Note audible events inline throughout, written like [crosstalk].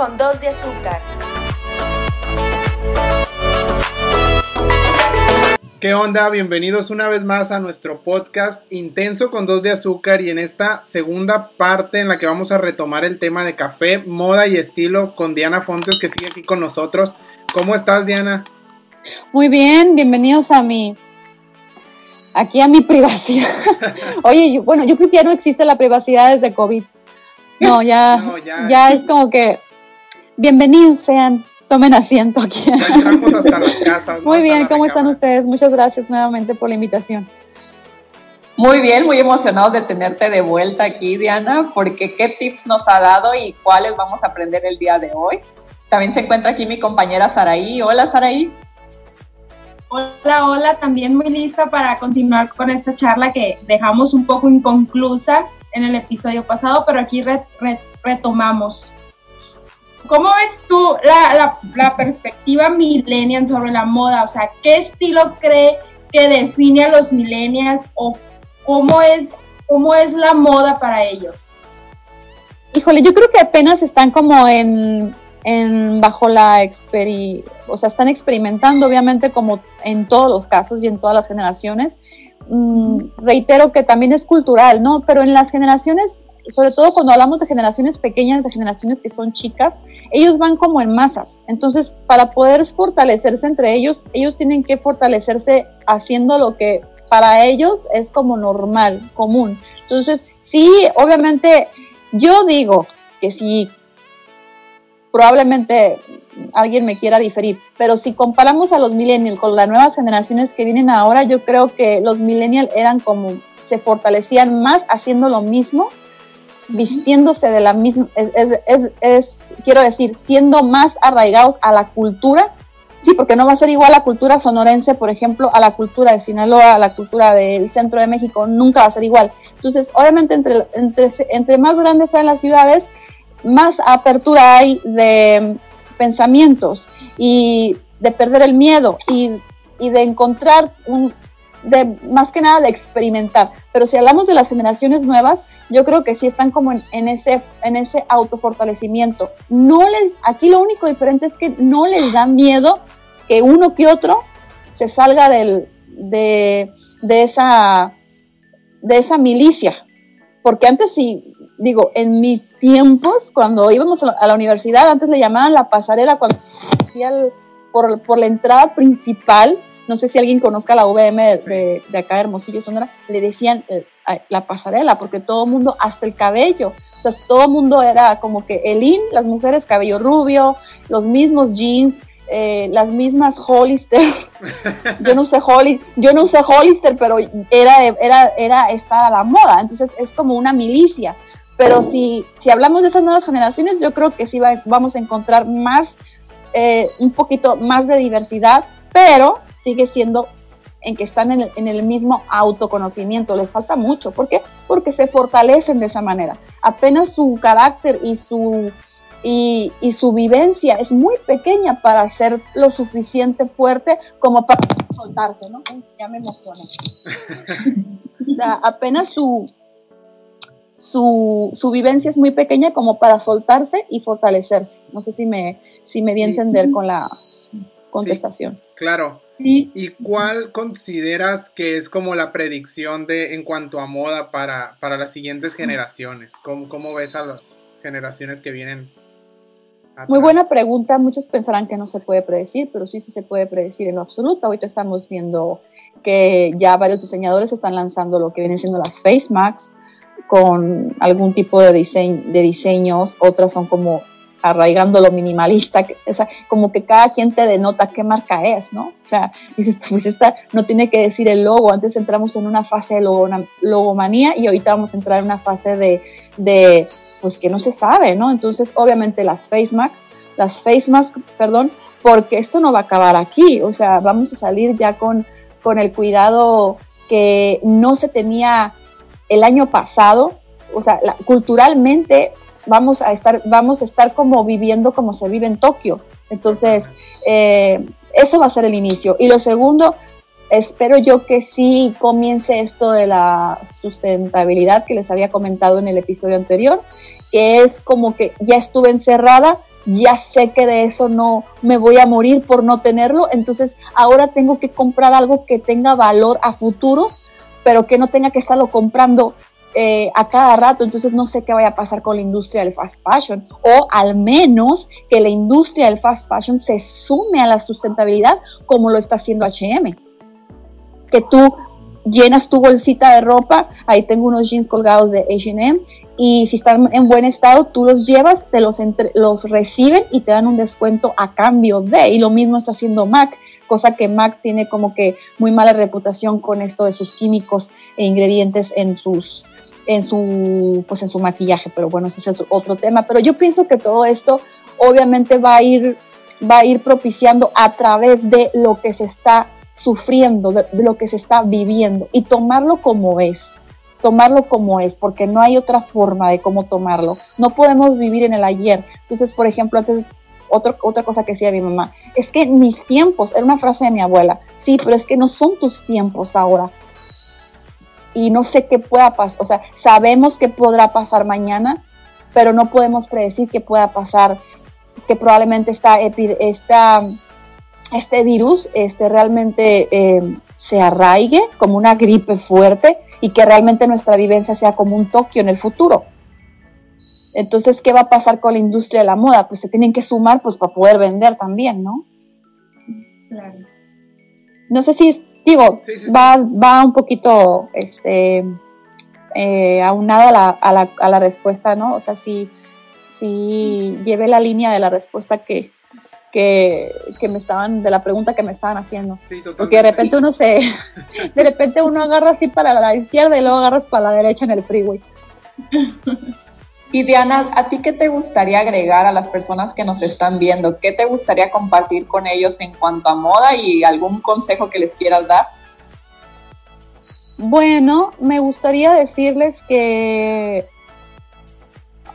con dos de azúcar. ¿Qué onda? Bienvenidos una vez más a nuestro podcast Intenso con dos de azúcar y en esta segunda parte en la que vamos a retomar el tema de café, moda y estilo con Diana Fontes que sigue aquí con nosotros. ¿Cómo estás Diana? Muy bien, bienvenidos a mi aquí a mi privacidad. [laughs] Oye, bueno, yo creo que ya no existe la privacidad desde COVID. No, ya, ya. es como que bienvenidos sean, tomen asiento aquí. Ya entramos hasta las [laughs] casas. Muy bien, ¿cómo están ustedes? Muchas gracias nuevamente por la invitación. Muy bien, muy emocionado de tenerte de vuelta aquí, Diana, porque qué tips nos ha dado y cuáles vamos a aprender el día de hoy. También se encuentra aquí mi compañera Saraí. Hola, Saraí. Hola, hola, también muy lista para continuar con esta charla que dejamos un poco inconclusa en el episodio pasado, pero aquí retomamos. ¿Cómo ves tú la, la, perspectiva millennial sobre la moda? O sea, ¿qué estilo cree que define a los millennials o cómo es, cómo es la moda para ellos? Híjole, yo creo que apenas están como en en, bajo la experi o sea, están experimentando obviamente como en todos los casos y en todas las generaciones. Mm, reitero que también es cultural, ¿no? Pero en las generaciones, sobre todo cuando hablamos de generaciones pequeñas, de generaciones que son chicas, ellos van como en masas. Entonces, para poder fortalecerse entre ellos, ellos tienen que fortalecerse haciendo lo que para ellos es como normal, común. Entonces, sí, obviamente, yo digo que si probablemente alguien me quiera diferir, pero si comparamos a los millennials con las nuevas generaciones que vienen ahora, yo creo que los millennials eran como, se fortalecían más haciendo lo mismo, vistiéndose de la misma, es, quiero decir, siendo más arraigados a la cultura, sí, porque no va a ser igual la cultura sonorense, por ejemplo, a la cultura de Sinaloa, a la cultura del centro de México, nunca va a ser igual. Entonces, obviamente, entre, entre, entre más grandes sean las ciudades, más apertura hay de pensamientos y de perder el miedo y, de encontrar un, de más que nada de experimentar. Pero si hablamos de las generaciones nuevas, yo creo que sí están como en, ese, en ese autofortalecimiento. No les, aquí lo único diferente es que no les da miedo que uno que otro se salga del, de, de, esa, de esa milicia. Porque antes sí, digo, en mis tiempos, cuando íbamos a la, universidad, antes le llamaban la pasarela, cuando por, por la entrada principal, no sé si alguien conozca la VM de, acá de Hermosillo, Sonora, le decían eh, la pasarela, porque todo el mundo, hasta el cabello, o sea, todo el mundo era como que el in, las mujeres cabello rubio, los mismos jeans, eh, las mismas Hollister. [laughs] yo no usé Holly, yo no usé Hollister, pero era, era, era estar a la moda. Entonces es como una milicia. Pero si, si hablamos de esas nuevas generaciones, yo creo que sí vamos a encontrar más, eh, un poquito más de diversidad, pero sigue siendo en que están en el, en el, mismo autoconocimiento. Les falta mucho. ¿Por qué? Porque se fortalecen de esa manera. Apenas su carácter y su, y, y su vivencia es muy pequeña para ser lo suficiente fuerte como para soltarse, ¿no? Ya me emocioné. o sea, apenas su, su, su, vivencia es muy pequeña como para soltarse y fortalecerse. No sé si me, si me di a entender con la contestación. claro. ¿Y cuál consideras que es como la predicción de en cuanto a moda para, para las siguientes generaciones? ¿Cómo, ¿Cómo, ves a las generaciones que vienen? Muy buena pregunta. Muchos pensarán que no se puede predecir, pero sí, sí se puede predecir en lo absoluto. Ahorita estamos viendo que ya varios diseñadores están lanzando lo que vienen siendo las face masks, con algún tipo de, diseño, de diseños, otras son como arraigando lo minimalista, o sea, como que cada quien te denota qué marca es, ¿no? O sea, [laughs] dices, pues esta no tiene que decir el logo, antes entramos en una fase de logomanía y ahorita vamos a entrar en una fase de, de, pues que no se sabe, ¿no? Entonces, obviamente las face mask, las face mask, perdón, porque esto no va a acabar aquí, o sea, vamos a salir ya con, con el cuidado que no se tenía el año pasado, o sea, culturalmente vamos a estar, vamos a estar como viviendo como se vive en Tokio. Entonces, eh, eso va a ser el inicio. Y lo segundo, espero yo que sí comience esto de la sustentabilidad que les había comentado en el episodio anterior, que es como que ya estuve encerrada, ya sé que de eso no me voy a morir por no tenerlo, entonces ahora tengo que comprar algo que tenga valor a futuro, pero que no tenga que estarlo comprando eh, a cada rato, entonces no sé qué vaya a pasar con la industria del fast fashion, o al menos que la industria del fast fashion se sume a la sustentabilidad como lo está haciendo HM. Que tú llenas tu bolsita de ropa, ahí tengo unos jeans colgados de HM, y si están en buen estado, tú los llevas, te los, los reciben y te dan un descuento a cambio de, y lo mismo está haciendo Mac cosa que Mac tiene como que muy mala reputación con esto de sus químicos e ingredientes en sus en su, pues en su maquillaje, pero bueno, ese es otro, tema. Pero yo pienso que todo esto obviamente va a ir, va a ir propiciando a través de lo que se está sufriendo, de, lo que se está viviendo y tomarlo como es, tomarlo como es, porque no hay otra forma de cómo tomarlo. No podemos vivir en el ayer. Entonces, por ejemplo, antes otra otra cosa que decía mi mamá, es que mis tiempos, era una frase de mi abuela, sí, pero es que no son tus tiempos ahora, y no sé qué pueda pasar, o sea, sabemos que podrá pasar mañana, pero no podemos predecir qué pueda pasar, que probablemente esta, esta este virus este, realmente eh, se arraigue como una gripe fuerte y que realmente nuestra vivencia sea como un Tokio en el futuro. Entonces, ¿qué va a pasar con la industria de la moda? Pues se tienen que sumar pues para poder vender también, ¿no? Claro. No sé si digo, Va, va un poquito este, eh, aunado a la, a, la, a la, respuesta, ¿no? O sea, si, si llevé la línea de la respuesta que, que, que, me estaban, de la pregunta que me estaban haciendo. Porque de repente uno se, [laughs] de repente uno agarra así para la izquierda y luego agarras para la derecha en el freeway. [laughs] Y Diana, ¿a ti qué te gustaría agregar a las personas que nos están viendo? ¿Qué te gustaría compartir con ellos en cuanto a moda y algún consejo que les quieras dar? Bueno, me gustaría decirles que...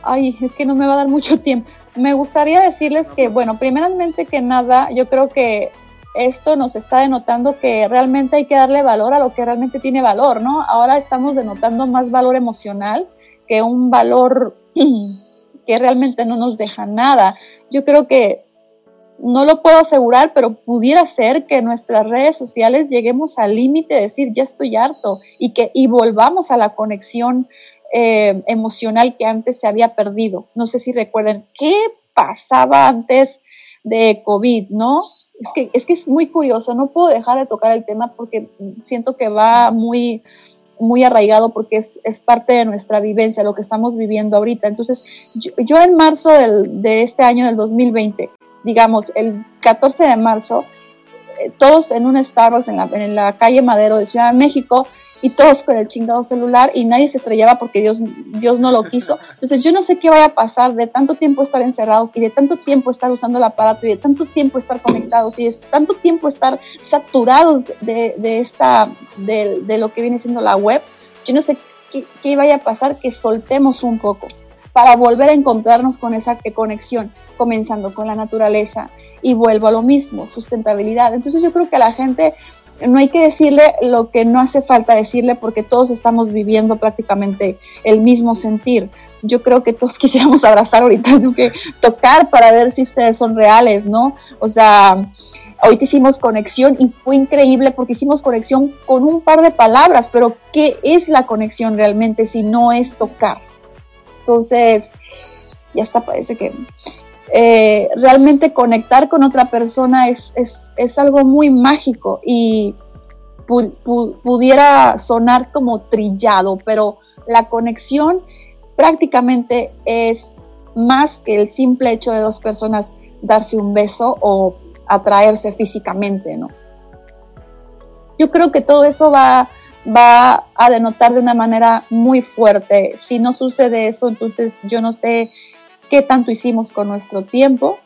Ay, es que no me va a dar mucho [laughs] tiempo. Me gustaría decirles que, bueno, primeramente que nada, yo creo que esto nos está denotando que realmente hay que darle valor a lo que realmente tiene valor, ¿no? Ahora estamos denotando más valor emocional que un valor [laughs] que realmente no nos deja nada. Yo creo que no lo puedo asegurar, pero pudiera ser que nuestras redes sociales lleguemos al límite de decir ya estoy harto y que y volvamos a la conexión eh, emocional que antes se había perdido. No sé si recuerdan qué pasaba antes de COVID, ¿no? Es que, es que es muy curioso, no puedo dejar de tocar el tema porque siento que va muy, muy arraigado porque es, es, parte de nuestra vivencia, lo que estamos viviendo ahorita. Entonces, yo, en marzo del, de este año, del 2020, digamos, el 14 de marzo, eh, todos en un Starbucks en la, en la calle Madero de Ciudad de México, y todos con el chingado celular y nadie se estrellaba porque Dios, Dios no lo quiso. Entonces yo no sé qué vaya a pasar de tanto tiempo estar encerrados y de tanto tiempo estar usando el aparato y de tanto tiempo estar conectados y de tanto tiempo estar saturados de, de esta, de, de, lo que viene siendo la web. Yo no sé qué, qué vaya a pasar que soltemos un poco para volver a encontrarnos con esa conexión, comenzando con la naturaleza y vuelvo a lo mismo, sustentabilidad. Entonces yo creo que la gente no hay que decirle lo que no hace falta decirle porque todos estamos viviendo prácticamente el mismo sentir. Yo creo que todos [laughs] quisiéramos abrazar ahorita, tengo que tocar para ver si ustedes son reales, ¿no? O sea, ahorita hicimos conexión y fue increíble porque hicimos conexión con un par de palabras, pero ¿qué es la conexión realmente si no es tocar? Entonces, ya está, parece que eh, realmente conectar con otra persona es, es, algo muy mágico y pudiera sonar como trillado, pero la conexión prácticamente es más que el simple hecho de dos personas darse un beso o atraerse físicamente, ¿no? Yo creo que todo eso va, va a denotar de una manera muy fuerte. Si no sucede eso, entonces yo no sé qué tanto hicimos con nuestro tiempo,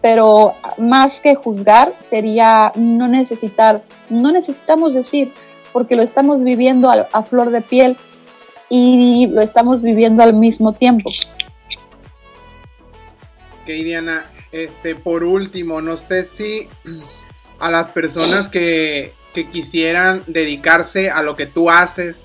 pero más que juzgar sería no necesitar, no necesitamos decir, porque lo estamos viviendo a, flor de piel y lo estamos viviendo al mismo tiempo. Ok, Diana, este, por último, no sé si a las personas que, que quisieran dedicarse a lo que tú haces,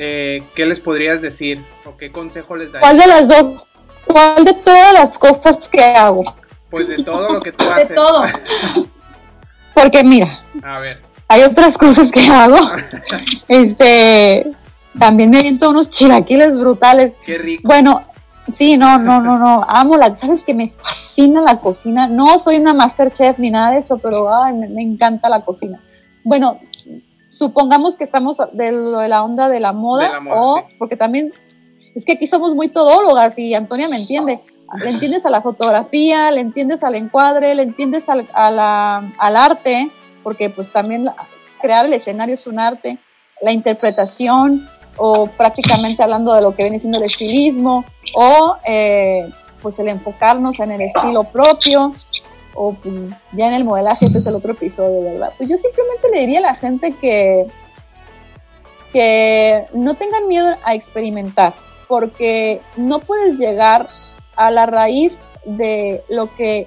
eh, ¿qué les podrías decir? ¿O qué consejo les darías? ¿Cuál de las dos? ¿Cuál de todas las cosas que hago? Pues de todo lo que tú [laughs] haces. De todo. [laughs] Porque mira, A ver. hay otras cosas que hago. [laughs] Este, también me aviento unos chilaquiles brutales. Qué rico. Bueno, sí, no, no, no, no, amo la, sabes que me fascina la cocina. No soy una masterchef ni nada de eso, pero ay, me, me encanta la cocina. Bueno, supongamos que estamos de, lo de la onda de la moda, De la moda, o sí. porque también es que aquí somos muy todólogas y Antonia me entiende. Le entiendes a la fotografía, le entiendes al encuadre, le entiendes al, al arte, porque pues también crear el escenario es un arte, la interpretación, o prácticamente hablando de lo que viene siendo el estilismo, o eh, pues el enfocarnos en el estilo propio, o pues ya en el modelaje, ese es el otro episodio, ¿verdad? Pues yo simplemente le diría a la gente que, que no tengan miedo a experimentar, porque no puedes llegar a la raíz de lo que,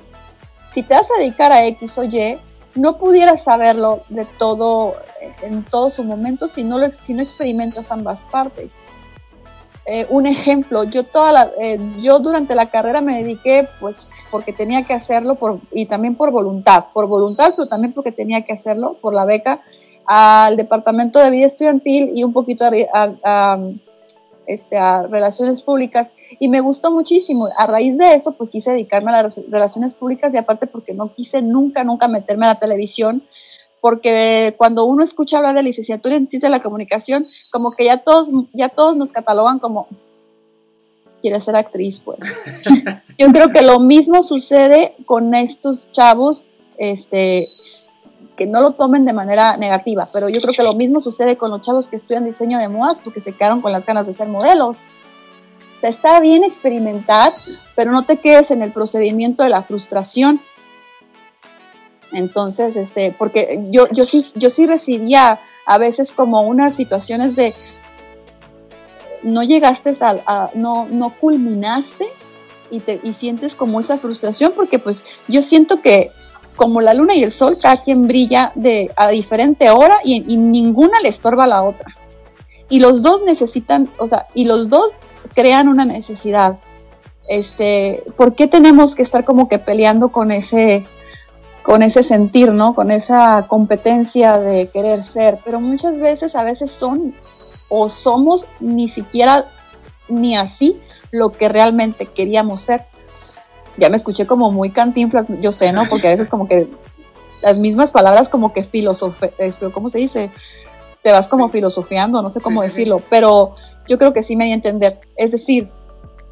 si te vas a dedicar a X o Y, no pudieras saberlo de todo, en todo su momento si no, lo, si no experimentas ambas partes. Eh, un ejemplo, yo, toda la, eh, yo durante la carrera me dediqué, pues, porque tenía que hacerlo por, y también por voluntad, por voluntad, pero también porque tenía que hacerlo por la beca, al departamento de vida estudiantil y un poquito a, a- a, este, a relaciones públicas y me gustó muchísimo. A raíz de eso, pues quise dedicarme a las relaciones públicas y aparte porque no quise nunca, nunca meterme a la televisión, porque cuando uno escucha hablar de licenciatura en ciencia de la comunicación, como que ya todos, ya todos nos catalogan como quiere ser actriz, pues. [laughs] Yo creo que lo mismo sucede con estos chavos, este, que no lo tomen de manera negativa, pero yo creo que lo mismo sucede con los chavos que estudian diseño de modas porque se quedaron con las ganas de ser modelos. O sea, está bien experimentar, pero no te quedes en el procedimiento de la frustración. Entonces, este, porque yo, yo sí, yo sí recibía a veces como unas situaciones de no llegaste a, a- no, no culminaste y, te, y sientes como esa frustración, porque pues yo siento que como la luna y el sol, cada quien brilla de, a diferente hora y, ninguna le estorba a la otra. Y los dos necesitan, o sea, y los dos crean una necesidad. Este, ¿por qué tenemos que estar como que peleando con ese, con ese sentir, ¿no? Con esa competencia de querer ser. Pero muchas veces, a veces son o somos ni siquiera ni así lo que realmente queríamos ser. Ya me escuché como muy cantinflas, yo sé, ¿no? Porque a veces como que las mismas palabras como que filosofe, esto, ¿cómo se dice? Te vas como Sí. filosofiando, no sé cómo Sí, sí, sí. decirlo, pero yo creo que sí me di a entender. Es decir,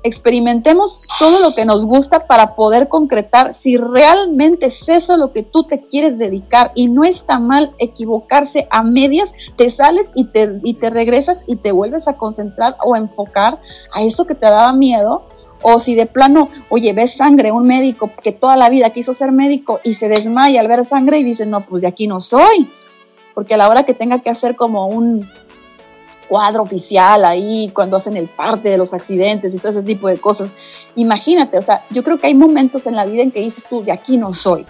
experimentemos todo lo que nos gusta para poder concretar si realmente es eso lo que tú te quieres dedicar y no está mal equivocarse a medias, te sales y te, y te regresas y te vuelves a concentrar o a enfocar a eso que te daba miedo. O si de plano, oye, ves sangre, un médico que toda la vida quiso ser médico y se desmaya al ver sangre y dice, no, pues de aquí no soy. Porque a la hora que tenga que hacer como un, cuadro oficial ahí cuando hacen el parte de los accidentes y todo ese tipo de cosas. Imagínate, o sea, yo creo que hay momentos en la vida en que dices tú, de aquí no soy.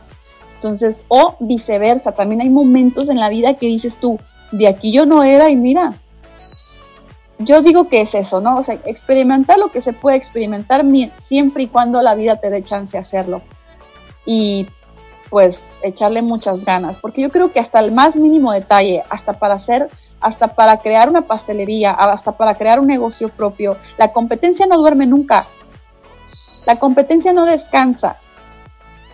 Entonces, o viceversa, también hay momentos en la vida que dices tú, de aquí yo no era y mira, yo digo que es eso, ¿no? O sea, experimentar lo que se puede experimentar siempre y cuando la vida te dé chance de hacerlo. Y pues echarle muchas ganas, porque yo creo que hasta el más mínimo detalle, hasta para hacer hasta para crear una pastelería, hasta para crear un negocio propio. La competencia no duerme nunca. La competencia no descansa.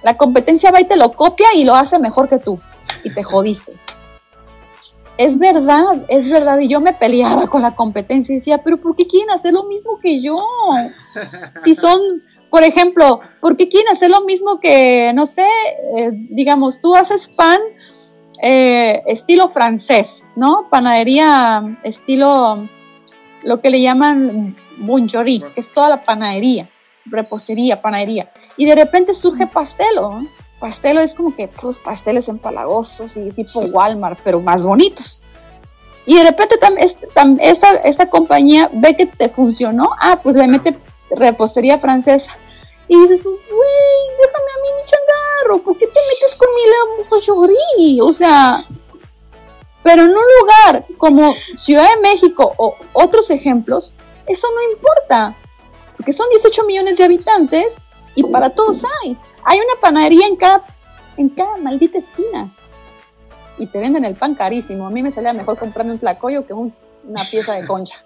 La competencia va y te lo copia y lo hace mejor que tú. Y te jodiste. Es verdad, es verdad. Y yo me peleaba con la competencia y decía, pero ¿por qué quieren hacer lo mismo que yo? Si son, por ejemplo, ¿por qué quieren hacer lo mismo que, no sé, eh, digamos, tú haces pan eh, estilo francés, ¿no? Panadería estilo, lo que le llaman bonjour, que es toda la panadería, repostería, panadería. Y de repente surge pastelo, ¿no? Pastelo es como que puros pasteles empalagosos y tipo Walmart, pero más bonitos. Y de repente tam, este, tam, esta, esta compañía ve que te funcionó, ah, pues le mete repostería francesa. Y dices tú, güey, déjame a mí mi changarro, ¿por qué te metes con mi bonjour? O sea, pero en un lugar como Ciudad de México o otros ejemplos, eso no importa. porque son 18 millones de habitantes y para todos hay. Hay una panadería en cada, en cada maldita esquina. Y te venden el pan carísimo. A mí me salía mejor comprarme un tlacoyo que una pieza de concha.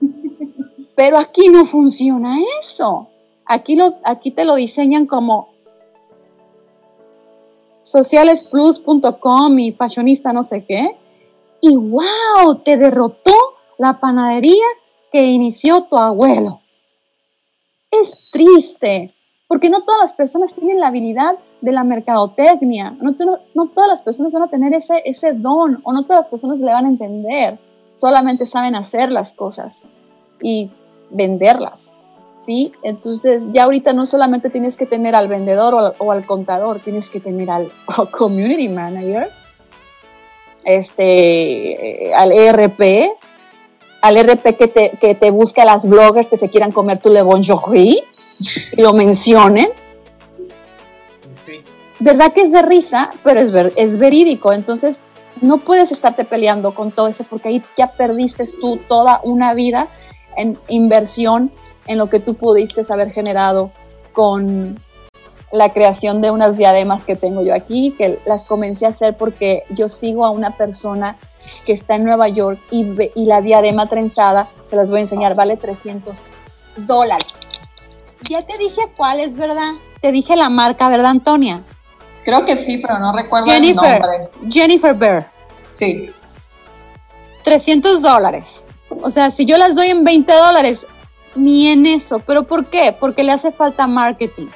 [laughs] Pero aquí no funciona eso. Aquí, lo, aquí te lo diseñan como socialesplus.com y fashionista no sé qué. Y wow, te derrotó la panadería que inició tu abuelo. Es triste, porque no todas las personas tienen la habilidad de la mercadotecnia, no, no, todas las personas van a tener ese, ese don, o no todas las personas le van a entender, solamente saben hacer las cosas y venderlas. ¿sí? Entonces ya ahorita no solamente tienes que tener al vendedor o al, contador, tienes que tener al [laughs] community manager, este, al ERP, al ERP que te, que te busque a las bloggers que se quieran comer tu Le Bonjour y lo mencionen. ¿Verdad que es de risa? Pero es, ver, es verídico. Entonces, no puedes estarte peleando con todo eso porque ahí ya perdiste tú toda una vida en inversión en lo que tú pudiste haber generado con la creación de unas diademas que tengo yo aquí, que las comencé a hacer porque yo sigo a una persona que está en Nueva York y, y la diadema trenzada, se las voy a enseñar, vale 300 dólares. Ya te dije cuál es, ¿verdad? Te dije la marca, ¿verdad, Antonia? Creo que sí, pero no recuerdo el nombre. Jennifer Bear. Sí. 300 dólares. O sea, si yo las doy en 20 dólares, ni en eso. ¿Pero por qué? Porque le hace falta marketing.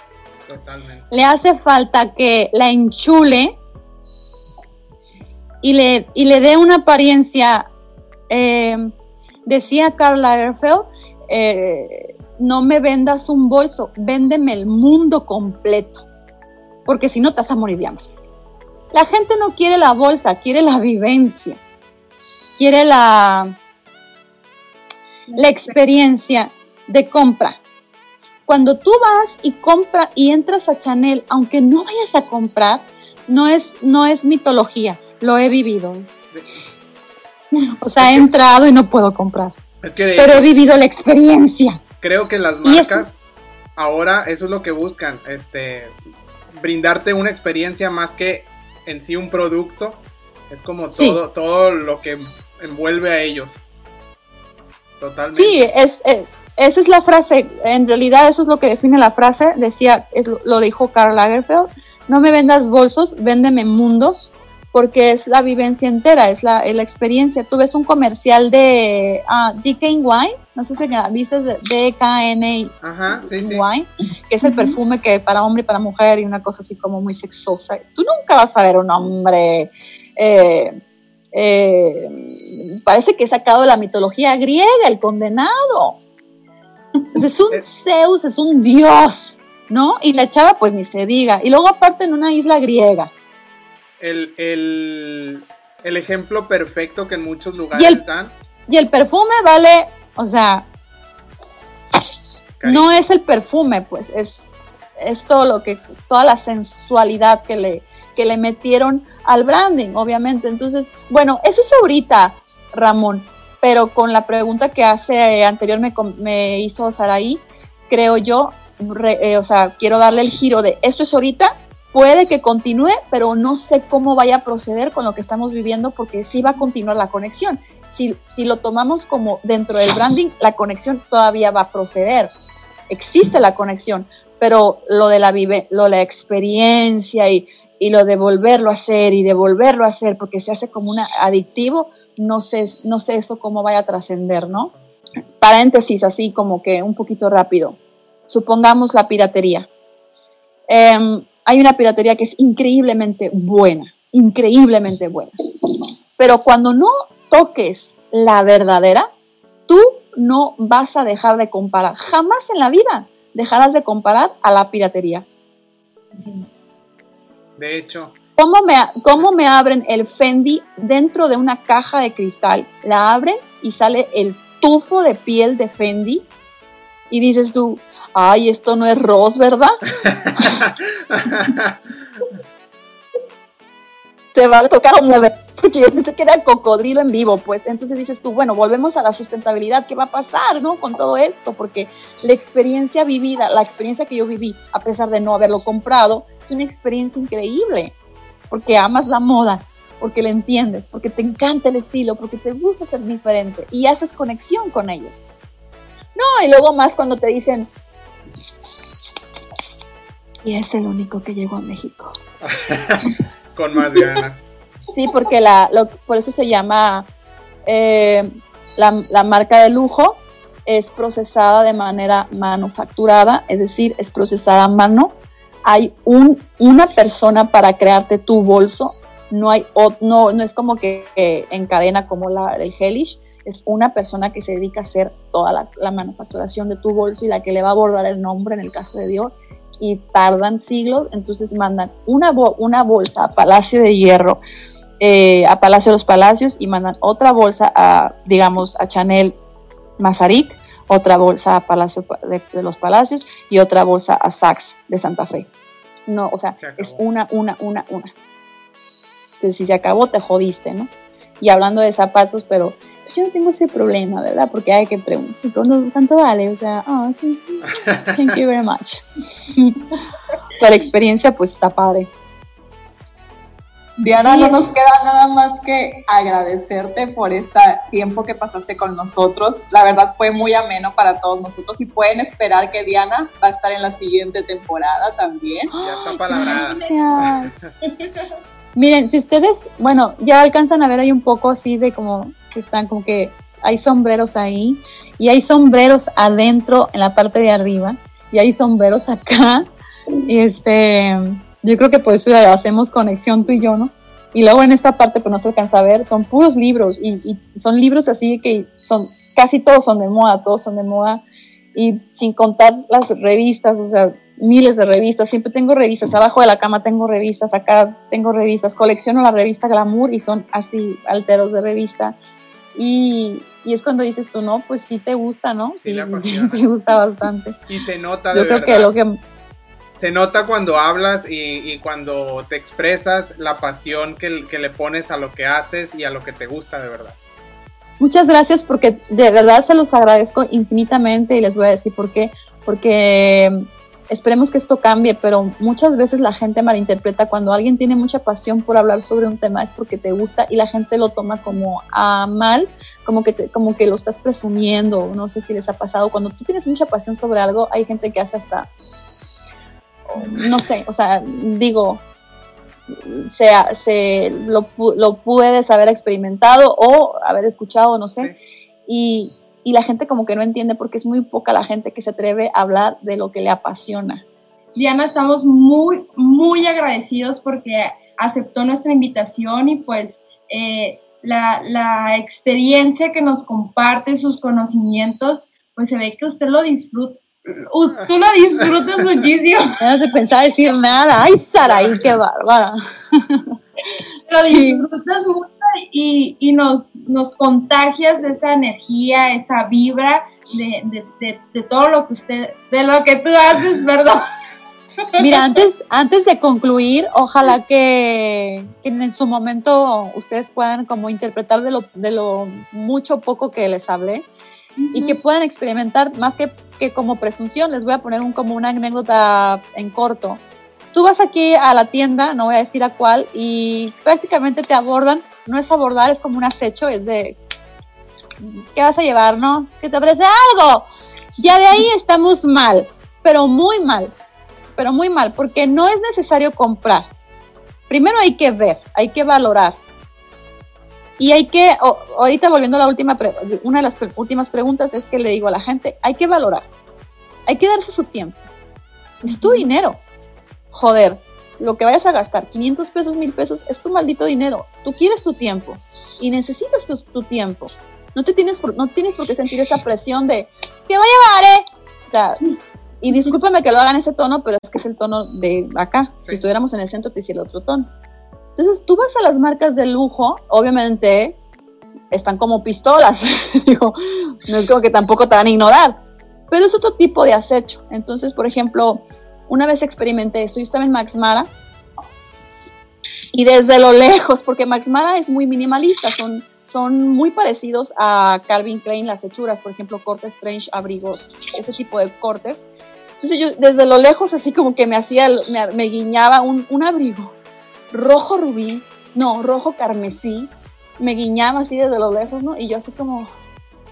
Totalmente. Le hace falta que la enchule y le, y le dé una apariencia. Eh, decía Karl Lagerfeld, eh, no me vendas un bolso, véndeme el mundo completo, porque si no te vas a morir de hambre. La gente no quiere la bolsa, quiere la vivencia, quiere la, la experiencia de compra. Cuando tú vas y compra y entras a Chanel, aunque no vayas a comprar, no es, no es mitología, lo he vivido. O sea, he entrado y no puedo comprar. pero he vivido la experiencia. Creo que las marcas ahora eso es lo que buscan, este brindarte una experiencia más que en sí un producto. Es como todo, todo lo que envuelve a ellos. Totalmente. Sí, es, eh, esa es la frase, en realidad eso es lo que define la frase, decía, es, lo dijo Karl Lagerfeld, no me vendas bolsos, véndeme mundos, porque es la vivencia entera, es la, la experiencia. Tú ves un comercial de uh, DKNY, no sé si dices DKNY, Ajá, sí, sí. que es el perfume que para hombre y para mujer y una cosa así como muy sexosa. Tú nunca vas a ver un hombre... Eh, eh, parece que he sacado de la mitología griega, el condenado. es un [laughs] Zeus, es un dios, ¿no? Y la chava, pues ni se diga. Y luego aparte en una isla griega. El, el, ejemplo perfecto que en muchos lugares están. Y el perfume vale, o sea, no es el perfume, pues es, es todo lo que, toda la sensualidad que le, que le metieron al branding, obviamente. Entonces, bueno, eso es ahorita, Ramón, pero con la pregunta que hace eh, anterior me, me, hizo Saraí, creo yo, eh, o sea, quiero darle el giro de esto es ahorita, puede que continúe, pero no sé cómo vaya a proceder con lo que estamos viviendo porque sí va a continuar la conexión. Si, si lo tomamos como dentro del branding, la conexión todavía va a proceder. Existe la conexión, pero lo de la, vive, lo la experiencia y, y lo de volverlo a hacer y de volverlo a hacer porque se hace como un adictivo, no sé, no sé eso cómo vaya a trascender, ¿no? Paréntesis, así como que un poquito rápido. Supongamos la piratería. Em, hay una piratería que es increíblemente buena, increíblemente buena. Pero cuando no toques la verdadera, tú no vas a dejar de comparar. Jamás en la vida dejarás de comparar a la piratería. De hecho, ¿Cómo me, ¿Cómo me abren el Fendi dentro de una caja de cristal? La abren y sale el tufo de piel de Fendi y dices tú, ay, esto no es Ross, ¿verdad? [laughs] Te va a tocar un porque yo pensé que era cocodrilo en vivo, pues entonces dices tú, bueno, volvemos a la sustentabilidad, ¿qué va a pasar, no? Con todo esto, porque la experiencia vivida, la experiencia que yo viví, a pesar de no haberlo comprado, es una experiencia increíble, porque amas la moda, porque la entiendes, porque te encanta el estilo, porque te gusta ser diferente y haces conexión con ellos. No, y luego más cuando te dicen, y es el único que llegó a México. [laughs] con más ganas. Sí, porque la, por eso se llama eh, la, marca de lujo, es procesada de manera manufacturada, es decir, es procesada a mano. Hay un, una persona para crearte tu bolso, no, hay, no, no es como que, en cadena como la del Hellish, es una persona que se dedica a hacer toda la, la, manufacturación de tu bolso y la que le va a abordar el nombre en el caso de Dios y tardan siglos, entonces mandan una, una bolsa a Palacio de Hierro eh, a Palacio de los Palacios y mandan otra bolsa a, digamos, a Chanel Mazarik, otra bolsa a Palacio de, los Palacios y otra bolsa a Saks de Santa Fe. No, o sea, es una, una, una, una. Entonces, si se acabó, te jodiste, ¿no? Y hablando de zapatos, pero yo no tengo ese problema, ¿verdad? Porque hay que preguntar, ¿cuánto vale? O sea, oh, sí, thank you very much. [laughs] Para experiencia, pues está padre. Diana, no nos queda nada más que agradecerte por este tiempo que pasaste con nosotros. La verdad fue muy ameno para todos nosotros y pueden esperar que Diana va a estar en la siguiente temporada también. [gasps] Ya está palabrada. [laughs] Miren, si ustedes, bueno, ya alcanzan a ver ahí un poco así de como si están como que hay sombreros ahí y hay sombreros adentro en la parte de arriba y hay sombreros [laughs] acá. Y este, yo creo que por eso hacemos conexión tú y yo, ¿no? Y luego en esta parte, pues no se alcanza a ver, son puros libros y, son libros así que son, casi todos son de moda, todos son de moda y sin contar las revistas, o sea, miles de revistas, siempre tengo revistas, abajo de la cama tengo revistas, acá tengo revistas, colecciono la revista Glamour y son así alteros de revista. Y, y es cuando dices tú, no, pues sí te gusta, ¿no? Sí, sí [laughs] te gusta bastante. Y se nota. De Yo creo que lo que se nota cuando hablas y, cuando te expresas la pasión que, que, le pones a lo que haces y a lo que te gusta de verdad. Muchas gracias porque de verdad se los agradezco infinitamente y les voy a decir por qué. Porque esperemos que esto cambie, pero muchas veces la gente malinterpreta. Cuando alguien tiene mucha pasión por hablar sobre un tema es porque te gusta y la gente lo toma como a mal, como que, como que lo estás presumiendo, no sé si les ha pasado. Cuando tú tienes mucha pasión sobre algo, hay gente que hace hasta no sé, o sea, digo, sea, se, lo, lo, puedes haber experimentado o haber escuchado, no sé, y, y, la gente como que no entiende porque es muy poca la gente que se atreve a hablar de lo que le apasiona. Diana, estamos muy, muy agradecidos porque aceptó nuestra invitación y pues eh, la, la experiencia que nos comparte, sus conocimientos, pues se ve que usted lo disfruta tú lo disfrutas [laughs] muchísimo. No te pensaba decir nada. Ay, Saraí, qué bárbara. [laughs] [laughs] Lo disfrutas mucho y, y nos, nos contagias de esa energía, esa vibra de, de, de, todo lo que usted, de lo que tú haces, ¿verdad? [laughs] Mira, antes, antes de concluir, ojalá que, que, en su momento ustedes puedan como interpretar de lo, de lo mucho poco que les hablé y que puedan experimentar más que, que como presunción. Les voy a poner un, como una anécdota en corto. Tú vas aquí a la tienda, no voy a decir a cuál, y prácticamente te abordan. No es abordar, es como un acecho, es de, ¿qué vas a llevar, no? Que te ofrece algo. Ya de ahí estamos mal, pero muy mal, pero muy mal, porque no es necesario comprar. Primero hay que ver, hay que valorar, y hay que, ahorita volviendo a la última, una de las últimas preguntas es que le digo a la gente, hay que valorar, hay que darse su tiempo. Es tu dinero. Joder, lo que vayas a gastar, 500 pesos, 1000 pesos, es tu maldito dinero. Tú quieres tu tiempo y necesitas tu, tiempo. No, te tienes por, no tienes por qué sentir esa presión de, ¿qué voy a llevar, eh? O sea, y discúlpame que lo hagan ese tono, pero es que es el tono de acá. Si estuviéramos en el centro, te hiciera otro tono. Entonces tú vas a las marcas de lujo, obviamente están como pistolas, [laughs] digo, no es como que tampoco te van a ignorar, pero es otro tipo de acecho. Entonces, por ejemplo, una vez experimenté esto, yo estaba en Max Mara Y desde lo lejos, porque Max Mara es muy minimalista, son, son muy parecidos a Calvin Klein, las hechuras, por ejemplo, cortes Strange, abrigos, ese tipo de cortes. Entonces yo desde lo lejos así como que me hacía, me, me guiñaba un, un abrigo rojo rubí, no, rojo carmesí, me guiñaba así desde lo lejos, ¿no? Y yo así como,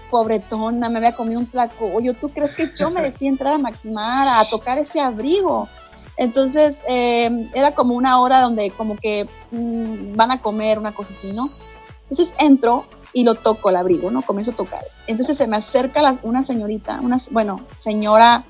pobretona, me había comido un yo ¿tú crees que yo merecía entrar a Maximara a tocar ese abrigo? Entonces, eh, era como una hora donde como que mm, van a comer, una cosa así, ¿no? Entonces entro y lo toco el abrigo, ¿no? Comienzo a tocar. Entonces se me acerca una señorita, una, bueno, señora,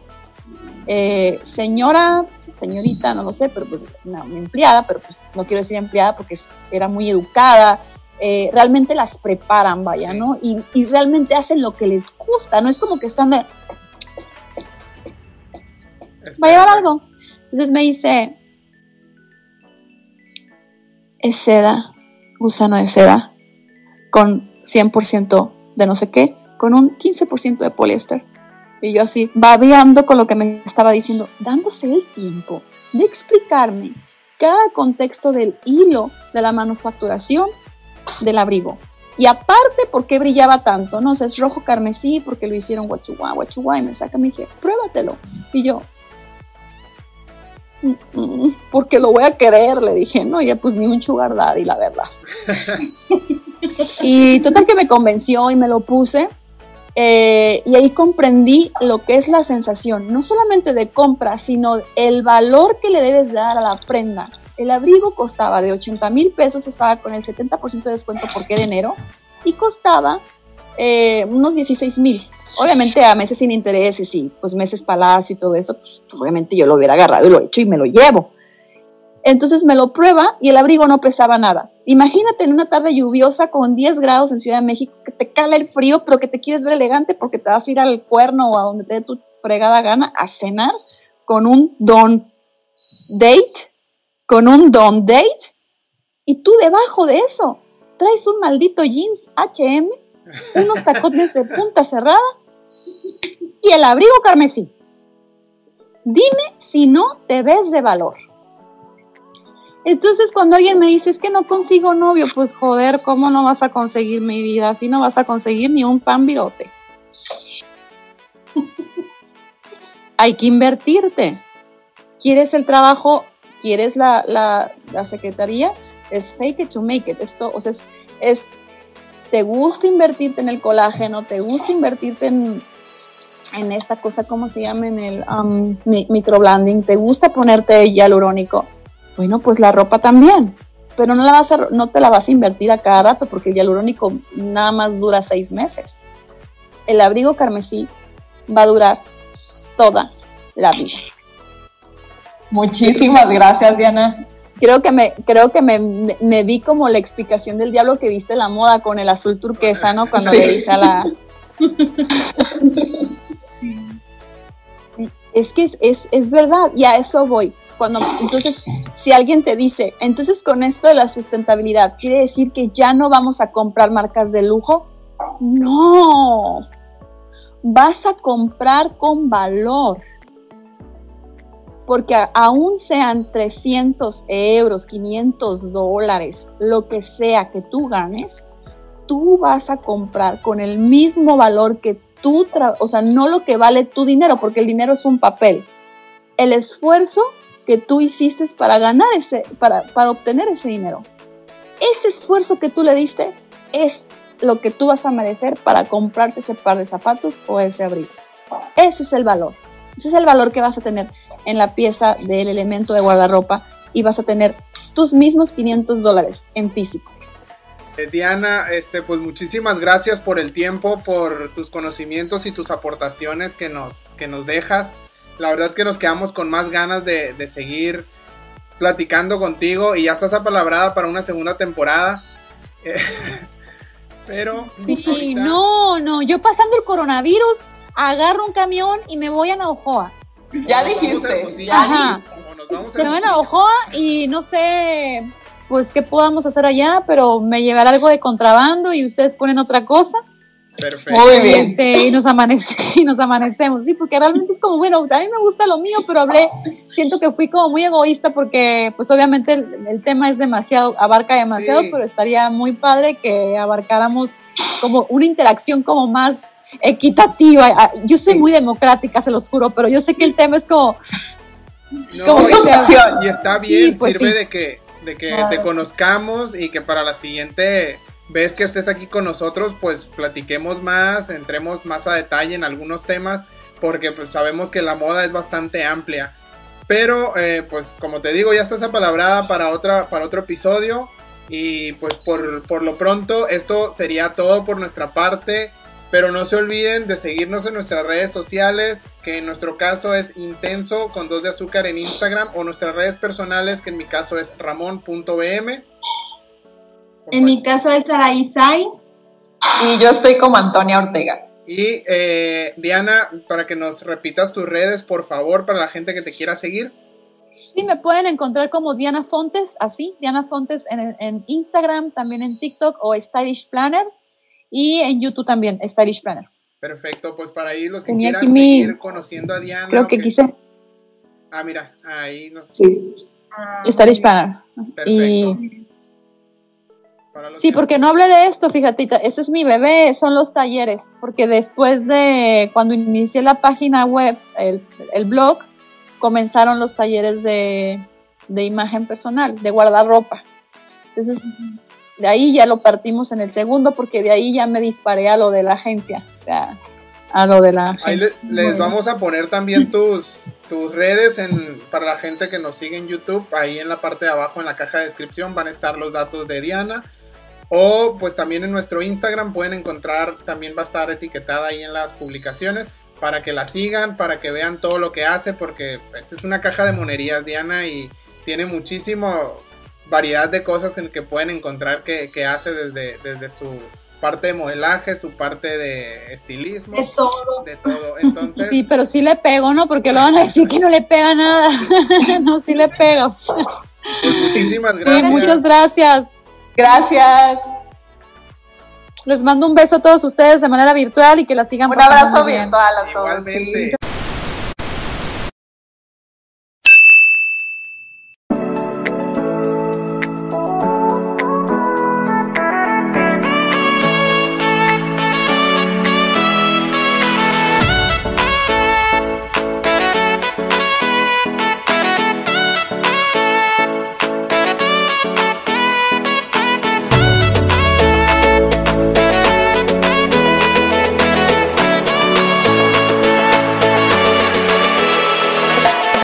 eh, señora, señorita, no lo sé, pero pues, una, empleada, pero pues, no quiero decir empleada porque era muy educada, eh, realmente las preparan, vaya, ¿no? Y, y, realmente hacen lo que les gusta, no es como que están de... ¿Va a llevar algo? Entonces me dice, es seda, gusano de seda, con 100% de no sé qué, con un 15% de poliéster. Y yo así, babeando con lo que me estaba diciendo, dándose el tiempo de explicarme cada contexto del hilo de la manufacturación del abrigo. Y aparte, ¿por qué brillaba tanto? No sé, es rojo carmesí porque lo hicieron guachuá, guachuá, y me saca me dice, pruébatelo. Y yo, mm, mm, porque lo voy a querer, le dije, no, ya pues ni un sugar daddy, la verdad. [laughs] y total que me convenció y me lo puse. Eh, y ahí comprendí lo que es la sensación, no solamente de compra, sino el valor que le debes dar a la prenda. El abrigo costaba de 80 mil pesos, estaba con el 70% de descuento porque de enero, y costaba eh, unos 16 mil. Obviamente a meses sin intereses y pues meses palacio y todo eso, pues, obviamente yo lo hubiera agarrado y lo he hecho y me lo llevo. Entonces me lo prueba y el abrigo no pesaba nada. Imagínate en una tarde lluviosa con 10 grados en Ciudad de México, que te cala el frío, pero que te quieres ver elegante porque te vas a ir al cuerno o a donde te dé tu fregada gana a cenar con un don date con un don date y tú debajo de eso traes un maldito jeans HM, unos tacones de punta cerrada y el abrigo carmesí. Dime si no te ves de valor. Entonces cuando alguien me dice es que no consigo novio, pues joder, ¿cómo no vas a conseguir mi vida? Si no vas a conseguir ni un pan virote. [laughs] Hay que invertirte. ¿Quieres el trabajo quieres la, la, secretaría, es fake it to make it. Esto, o sea, es, te gusta invertirte en el colágeno, te gusta invertirte en, en esta cosa, ¿cómo se llama? En el um, microblending, te gusta ponerte hialurónico. Bueno, pues la ropa también, pero no, la vas a, no te la vas a invertir a cada rato porque el hialurónico nada más dura seis meses. El abrigo carmesí va a durar toda la vida. Muchísimas gracias, Diana. Creo que me, creo que me, me, vi como la explicación del diablo que viste la moda con el azul turquesa, ¿no? Cuando le dice a la. es que es, es, es verdad, y a eso voy. Cuando, entonces, si alguien te dice, entonces con esto de la sustentabilidad, ¿quiere decir que ya no vamos a comprar marcas de lujo? No, vas a comprar con valor porque aún sean 300 euros, 500 dólares, lo que sea que tú ganes, tú vas a comprar con el mismo valor que tú, o sea, no lo que vale tu dinero, porque el dinero es un papel. El esfuerzo que tú hiciste para ganar ese, para, para obtener ese dinero. Ese esfuerzo que tú le diste es lo que tú vas a merecer para comprarte ese par de zapatos o ese abrigo. Ese es el valor. Ese es el valor que vas a tener en la pieza del elemento de guardarropa y vas a tener tus mismos 500 dólares en físico. Eh, Diana, este, pues muchísimas gracias por el tiempo, por tus conocimientos y tus aportaciones que nos, que nos dejas. La verdad que nos quedamos con más ganas de, seguir platicando contigo y ya estás apalabrada para una segunda temporada. [laughs] Pero. Sí, no, no. Yo pasando el coronavirus, agarro un camión y me voy a Navajoa. Ya dijiste. Ajá. Se van a Ojoa y no sé pues qué podamos hacer allá, pero me llevará algo de contrabando y ustedes ponen otra cosa. Perfecto. Muy Y, bien. este, y, nos amanece, [laughs] y nos amanecemos, sí, porque realmente es como, bueno, a mí me gusta lo mío, pero hablé, siento que fui como muy egoísta porque pues obviamente el, el tema es demasiado, abarca demasiado, Sí. pero estaría muy padre que abarcáramos como una interacción como más equitativa. Ah, Yo soy muy democrática, se los juro, pero yo sé que el tema es como, No, como y-. [laughs] Y está bien, Sí, pues sirve sí. de que, de que Claro. te conozcamos y que para la siguiente vez que estés aquí con nosotros, pues platiquemos más, entremos más a detalle en algunos temas, porque pues sabemos que la moda es bastante amplia. Pero, eh, pues como te digo, ya estás apalabrada para, otra, para otro episodio. Y pues por, por lo pronto, esto sería todo por nuestra parte. Pero no se olviden de seguirnos en nuestras redes sociales, que en nuestro caso es intenso con dos de azúcar en Instagram, o nuestras redes personales, que en mi caso es ramón.bm. En mi caso es Saraí Sainz. Y yo estoy como Antonia Ortega. Y eh, Diana, para que nos repitas tus redes, por favor, para la gente que te quiera seguir. sí, me pueden encontrar como Diana Fontes, así, Diana Fontes en, en Instagram, también en TikTok o Stylish Planner, y en YouTube también, Stylish Planner. Perfecto, pues para ahí los que Tenía quieran mi- seguir conociendo a Diana. Creo que quise Ah, mira, ahí nos... Sí. Ah, Stylish Planner. Perfecto. Y Sí, que- porque no hablé de esto, fíjate, ese es mi bebé, son los talleres, porque después de cuando inicié la página web, el, el blog, comenzaron los talleres de, de imagen personal, de guardarropa. Entonces, de ahí ya lo partimos en el segundo, porque de ahí ya me disparé a lo de la agencia, o sea, a lo de la Ahí agencia. le- les Bueno. vamos a poner también tus, tus redes en, para la gente que nos sigue en YouTube. Ahí en la parte de abajo, en la caja de descripción, van a estar los datos de Diana. O pues también en nuestro Instagram pueden encontrar, también va a estar etiquetada ahí en las publicaciones para que la sigan, para que vean todo lo que hace, porque pues, es una caja de monerías Diana y tiene muchísimo variedad de cosas que, que pueden encontrar que, que hace desde, desde su parte de modelaje, su parte de estilismo, De todo. de todo. Entonces, Sí, pero sí le pego, ¿no? Porque lo van a decir que no le pega nada. [laughs] no, sí le pego. Sí, pues muchísimas gracias. muchas gracias. Gracias. Les mando un beso a todos ustedes de manera virtual y que la sigan Un abrazo virtual a todos. Igualmente. sí.